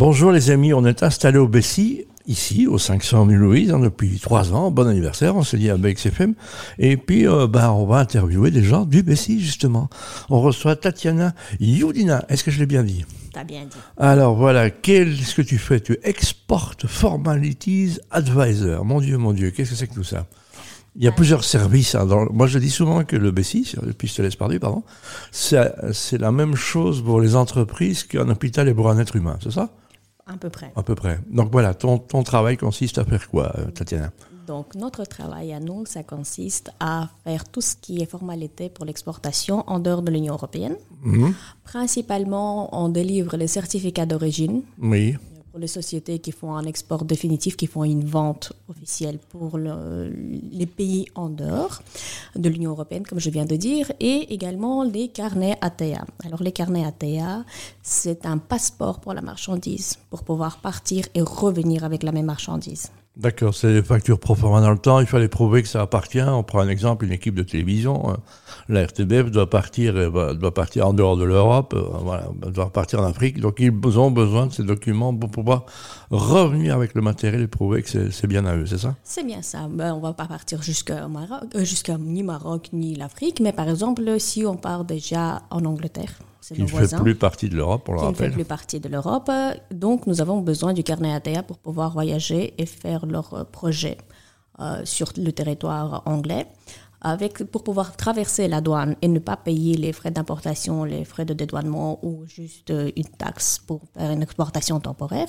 Bonjour les amis, on est installé au Bessie, ici, au 500 000 Louise, hein, depuis trois ans. Bon anniversaire, on s'est dit à BXFM. Et puis, euh, bah, on va interviewer des gens du Bessie, justement. On reçoit Tatiana Youdina. Est-ce que je l'ai bien dit? T'as bien dit. Alors voilà, qu'est-ce que tu fais? Tu Export Formalities Advisor. Mon Dieu, mon Dieu, qu'est-ce que c'est que tout ça? Il y a plusieurs services. Hein, dans- moi, je dis souvent que le BSI, le pistolet perdu, pardon, c'est c'est la même chose pour les entreprises qu'un hôpital est pour un être humain, c'est ça? À peu près. À peu près. Donc voilà, ton, ton travail consiste à faire quoi, euh, Tatiana? Donc, notre travail à nous, ça consiste à faire tout ce qui est formalité pour l'exportation en dehors de l'Union européenne. Mhm. Principalement, on délivre les certificats d'origine Oui. Pour les sociétés qui font un export définitif, qui font une vente officielle pour le- les pays en dehors de l'Union européenne, comme je viens de dire, et également les carnets ATA. Alors les carnets ATA, c'est un passeport pour la marchandise, pour pouvoir partir et revenir avec la même marchandise. D'accord, c'est des factures pro forma dans le temps. Il fallait prouver que ça appartient. On prend un exemple, une équipe de télévision. euh, La RTBF doit partir, euh, doit partir en dehors de l'Europe. euh, doit partir en Afrique. Donc ils ont besoin de ces documents pour pouvoir revenir avec le matériel et prouver que c'est- bien à eux, c'est ça? C'est bien ça. Ben, on va pas partir jusqu'à Maroc, jusqu'à ni Maroc ni l'Afrique, mais par exemple, si on part déjà en Angleterre, c'est Qui ne fait plus partie de l'Europe, on le qui ne fait rappelle. plus partie de l'Europe. Donc, nous avons besoin du carnet ATA pour pouvoir voyager et faire leur euh, projet euh, sur le territoire anglais. Avec, pour pouvoir traverser la douane et ne pas payer les frais d'importation, les frais de dédouanement ou juste euh, une taxe pour faire une exportation temporaire,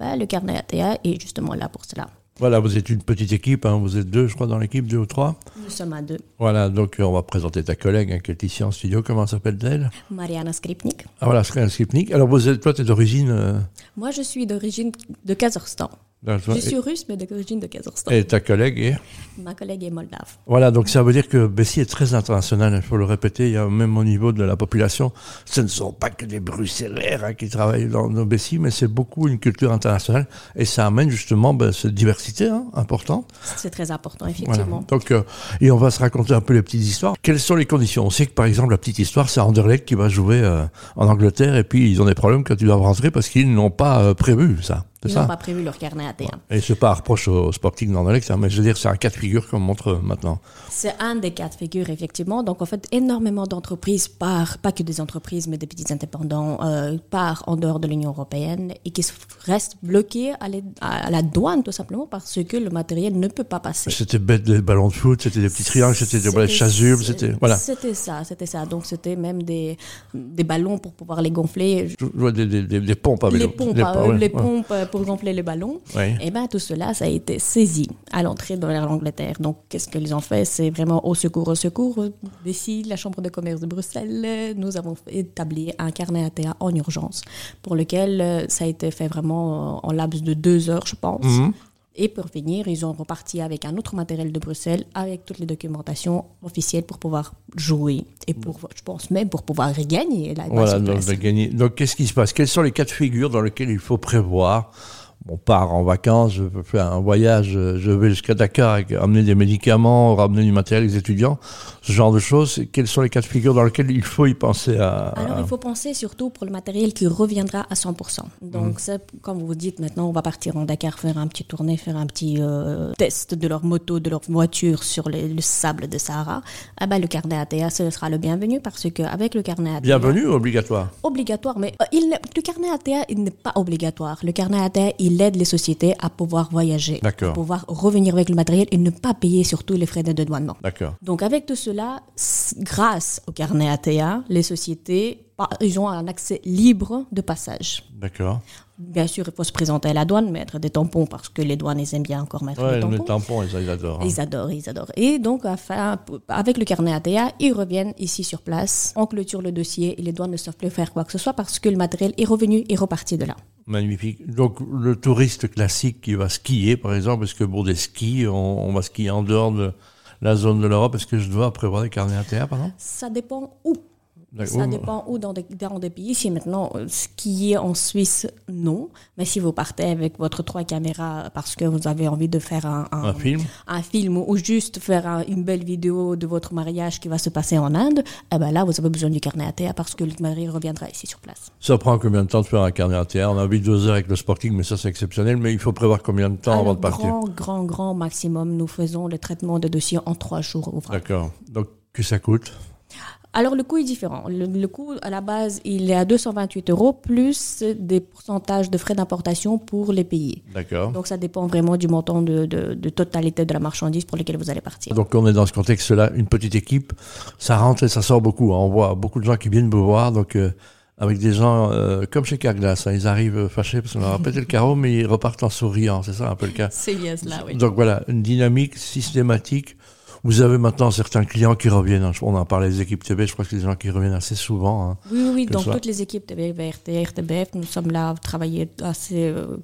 ben, le carnet ATA est justement là pour cela. Voilà, vous êtes une petite équipe, hein, vous êtes deux, je crois, dans l'équipe, deux ou trois. Nous sommes à deux. Voilà, donc euh, on va présenter ta collègue hein, qui est ici en studio. Comment s'appelle-t-elle? Mariana Skripnik. Ah voilà, Sky Skipnik. Alors vous êtes, toi, tu es d'origine. euh, Moi, je suis d'origine de Kazakhstan. Je suis russe, mais d'origine de Kazakhstan. et ta collègue est Ma collègue est moldave. Voilà, donc ça veut dire que Bessie est très international, il faut le répéter, il y a même au niveau de la population, ce ne sont pas que des bruxellaires hein, qui travaillent dans nos Bessie, mais c'est beaucoup une culture internationale, et ça amène justement ben, cette diversité hein, importante. C'est très important, Voilà. effectivement. Donc, euh, et on va se raconter un peu les petites histoires. Quelles sont les conditions? On sait que par exemple, la petite histoire, c'est Anderlecht qui va jouer euh, en Angleterre, et puis ils ont des problèmes quand ils doivent rentrer parce qu'ils n'ont pas euh, prévu ça. Ils n'ont pas prévu leur carnet ATA. Et c'est pas un reproche au Sporting d'Anderlecht, hein, mais je veux dire, c'est un cas de figure qu'on montre maintenant. C'est un des cas de figure, effectivement. Donc, en fait, énormément d'entreprises partent, pas que des entreprises, mais des petits indépendants, euh, partent en dehors de l'Union européenne et qui restent bloqués à, les- à la douane, tout simplement, parce que le matériel ne peut pas passer. C'était bête des ballons de foot, c'était des petits triangles, c'était des balais de chasuble, c'était voilà. C'était ça, c'était ça. Donc, c'était même des, des ballons pour pouvoir les gonfler. Je vois des, des, des, pompes à Les pompes, euh, ouais, les ouais. pompes euh, pour gonfler les ballons. Ouais. Et ben tout cela, ça a été saisi à l'entrée de l'Angleterre. Donc, qu'est-ce qu'ils ont fait C'est vraiment au secours, au secours. D'ici, la Chambre de commerce de Bruxelles, nous avons établi un carnet ATA en urgence, pour lequel euh, ça a été fait vraiment euh, en laps de deux heures, je pense. Mhm. Et pour finir, ils ont reparti avec un autre matériel de Bruxelles, avec toutes les documentations officielles pour pouvoir jouer. Et pour, je pense même pour pouvoir gagner là-bas Voilà, donc, de gagner. Donc, qu'est-ce qui se passe? Quels sont les cas de figure dans lesquels il faut prévoir On part en vacances, je veux faire un voyage, euh, je vais jusqu'à Dakar, amener des médicaments, ramener du matériel des étudiants, ce genre de choses. Quels sont les cas de figure dans lesquels il faut y penser à, Alors, il faut penser surtout pour le matériel qui reviendra à 100%. Mhm. Donc, c'est, comme vous dites, maintenant, on va partir en Dakar faire un petit tournée, faire un petit euh, test de leur moto, de leur voiture sur le, le sable de Sahara. Ah ben, le carnet ATA, ce sera le bienvenu parce qu'avec le carnet ATA... Bienvenue ou obligatoire? Obligatoire, mais euh, il le carnet ATA, il n'est pas obligatoire. Le carnet ATA, il aide les sociétés à pouvoir voyager, à pouvoir revenir avec le matériel et ne pas payer surtout les frais de dédouanement. D'accord. Donc avec tout cela, grâce au carnet ATA, les sociétés, ils ont un accès libre de passage. D'accord. Bien sûr, il faut se présenter à la douane, mettre des tampons parce que les douanes, ils aiment bien encore mettre Ouais, des tampons. les tampons, ils, ils adorent. hein. Ils adorent, ils adorent. Et donc, avec le carnet ATA, ils reviennent ici sur place, on clôture le dossier et les douanes ne savent plus faire quoi que ce soit parce que le matériel est revenu et reparti de là. Magnifique. Donc, le touriste classique qui va skier, par exemple, est-ce que pour des skis, on, on va skier en dehors de la zone de l'Europe? Est-ce que je dois prévoir des carnets ATA, par exemple Ça dépend où. Ça dépend où dans des, dans des pays. Si maintenant, euh, ce qui est en Suisse, non. Mais si vous partez avec votre trois caméras parce que vous avez envie de faire un, un, film. un film ou juste faire une belle vidéo de votre mariage qui va se passer en Inde, eh ben là, vous avez besoin du carnet ATA parce que le mari reviendra ici sur place. Ça prend combien de temps de faire un carnet ATA On a vu deux heures avec le Sporting, mais ça c'est exceptionnel. Mais il faut prévoir combien de temps avant de partir? Grand, grand, grand maximum. Nous faisons le traitement de dossier en trois jours D'accord. Donc, que ça coûte? Alors le coût est différent. Le, coût à la base, il est à 228 euros plus des pourcentages de frais d'importation pour les pays. D'accord. Donc ça dépend vraiment du montant de, de, totalité de la marchandise pour lequel vous allez partir. Donc on est dans ce contexte-là, une petite équipe, ça rentre et ça sort beaucoup. Hein. On voit beaucoup de gens qui viennent me voir, donc euh, avec des gens euh, comme chez Carglass, hein. ils arrivent fâchés parce qu'on leur a pété le carreau, mais ils repartent en souriant. C'est ça un peu le cas. C'est bien cela, oui. Donc voilà, une dynamique systématique vous avez maintenant certains clients qui reviennent. Hein. On en parlait des équipes TB, je crois que c'est des gens qui reviennent assez souvent. Hein. oui, oui, dans toutes les équipes TB, VRT, RTBF, nous sommes là à travailler assez, euh,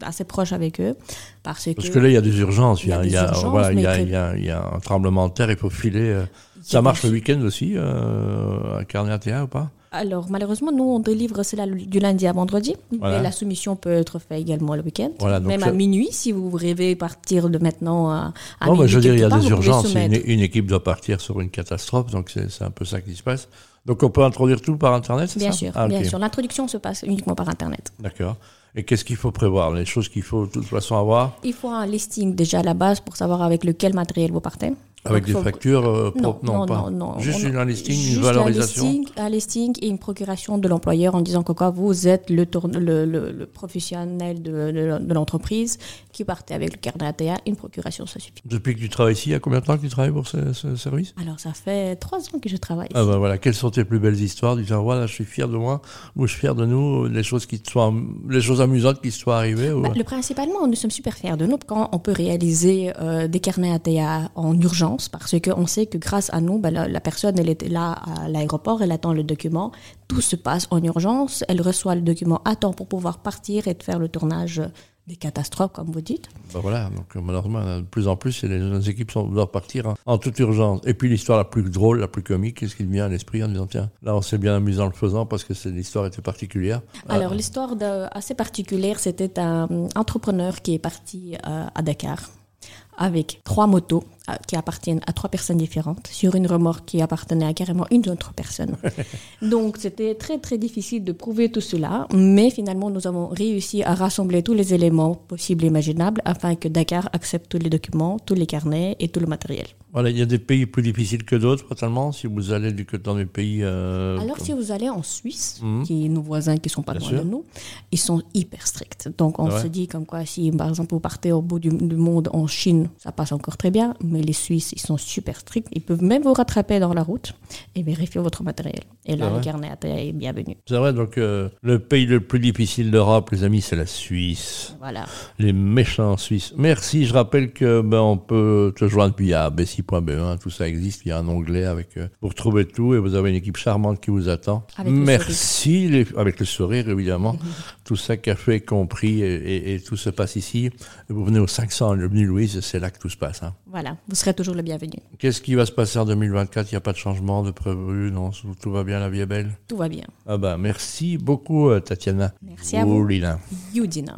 assez proche avec eux. Parce que, parce que là, il y a des urgences. Il y a, il y a, voilà, il y a, il y, a, il y a un tremblement de terre, il faut filer. Euh. Ça marche le week-end aussi, euh, à Carnet ou pas? Alors, malheureusement, nous, on délivre cela du lundi à vendredi. Mais la soumission peut être faite également le week-end. Même à minuit, si vous rêvez partir de maintenant à, à non, Je veux dire, il y a des urgences. Une, équipe doit partir sur une catastrophe, donc c'est un peu ça qui se passe. Donc, on peut introduire tout par Internet, c'est ça? Bien sûr, ah, bien sûr. L'introduction se passe uniquement par Internet. D'accord. Et qu'est-ce qu'il faut prévoir? Les choses qu'il faut de toute façon avoir? Il faut un listing déjà à la base pour savoir avec lequel matériel vous partez. Avec des factures euh, propres non, non, non, Juste une, un listing, une valorisation un listing, un listing, et une procuration de l'employeur en disant que quoi, vous êtes le, le, le, professionnel de, de, l'entreprise qui partait avec le carnet ATA, une procuration, ça suffit. Depuis que tu travailles ici, il y a combien de temps que tu travailles pour ce, service? Alors, ça fait trois ans que je travaille ah ben voilà, quelles sont tes plus belles histoires? Du genre, voilà, je suis fier de moi, ou je suis fier de nous, les choses, qui soient, les choses amusantes qui soient arrivées bah, Le Principalement, nous sommes super fiers de nous quand on peut réaliser euh, des carnets ATA en urgence parce qu'on sait que grâce à nous, ben, la, personne, elle est là à l'aéroport, elle attend le document, tout se passe en urgence, elle reçoit le document à temps pour pouvoir partir et faire le tournage des catastrophes, comme vous dites. Ben voilà, donc euh, malheureusement, de plus en plus, les, équipes sont, doivent partir en, toute urgence. Et puis l'histoire la plus drôle, la plus comique, qu'est-ce qui me vient à l'esprit en disant, tiens, là on s'est bien amusé en le faisant parce que l'histoire était particulière. Alors euh, l'histoire assez particulière, c'était un entrepreneur qui est parti euh, à Dakar avec trois motos qui appartiennent à trois personnes différentes sur une remorque qui appartenait à carrément une autre personne. Donc c'était très très difficile de prouver tout cela, mais finalement nous avons réussi à rassembler tous les éléments possibles et imaginables afin que Dakar accepte tous les documents, tous les carnets et tout le matériel. Voilà, il y a des pays plus difficiles que d'autres, totalement, si vous allez du dans des pays... Euh, Alors, si vous allez en Suisse, mhm. qui est nos voisins qui sont pas loin de nous, ils sont hyper stricts. Donc, on se dit comme quoi, si par exemple vous partez au bout du, monde en Chine, ça passe encore très bien, mais les Suisses, ils sont super stricts. Ils peuvent même vous rattraper dans la route et vérifier votre matériel. Et là, le carnet est bienvenu. C'est vrai, donc euh, le pays le plus difficile d'Europe, les amis, c'est la Suisse. Voilà. Les méchants Suisses. Merci, je rappelle que ben, on peut te joindre via Bessie .be, tout ça existe, il y a un onglet avec euh, pour trouver tout et vous avez une équipe charmante qui vous attend. Merci, avec le sourire évidemment, tout ça café compris et, et, tout se passe ici. Vous venez au 500 Avenue Louise, c'est là que tout se passe. Hein. Voilà, vous serez toujours le bienvenu. Qu'est-ce qui va se passer en 2024 Il n'y a pas de changement de prévu, non Tout va bien, la vie est belle? Tout va bien. Ah bah merci beaucoup euh, Tatiana. Merci à vous. Yudina.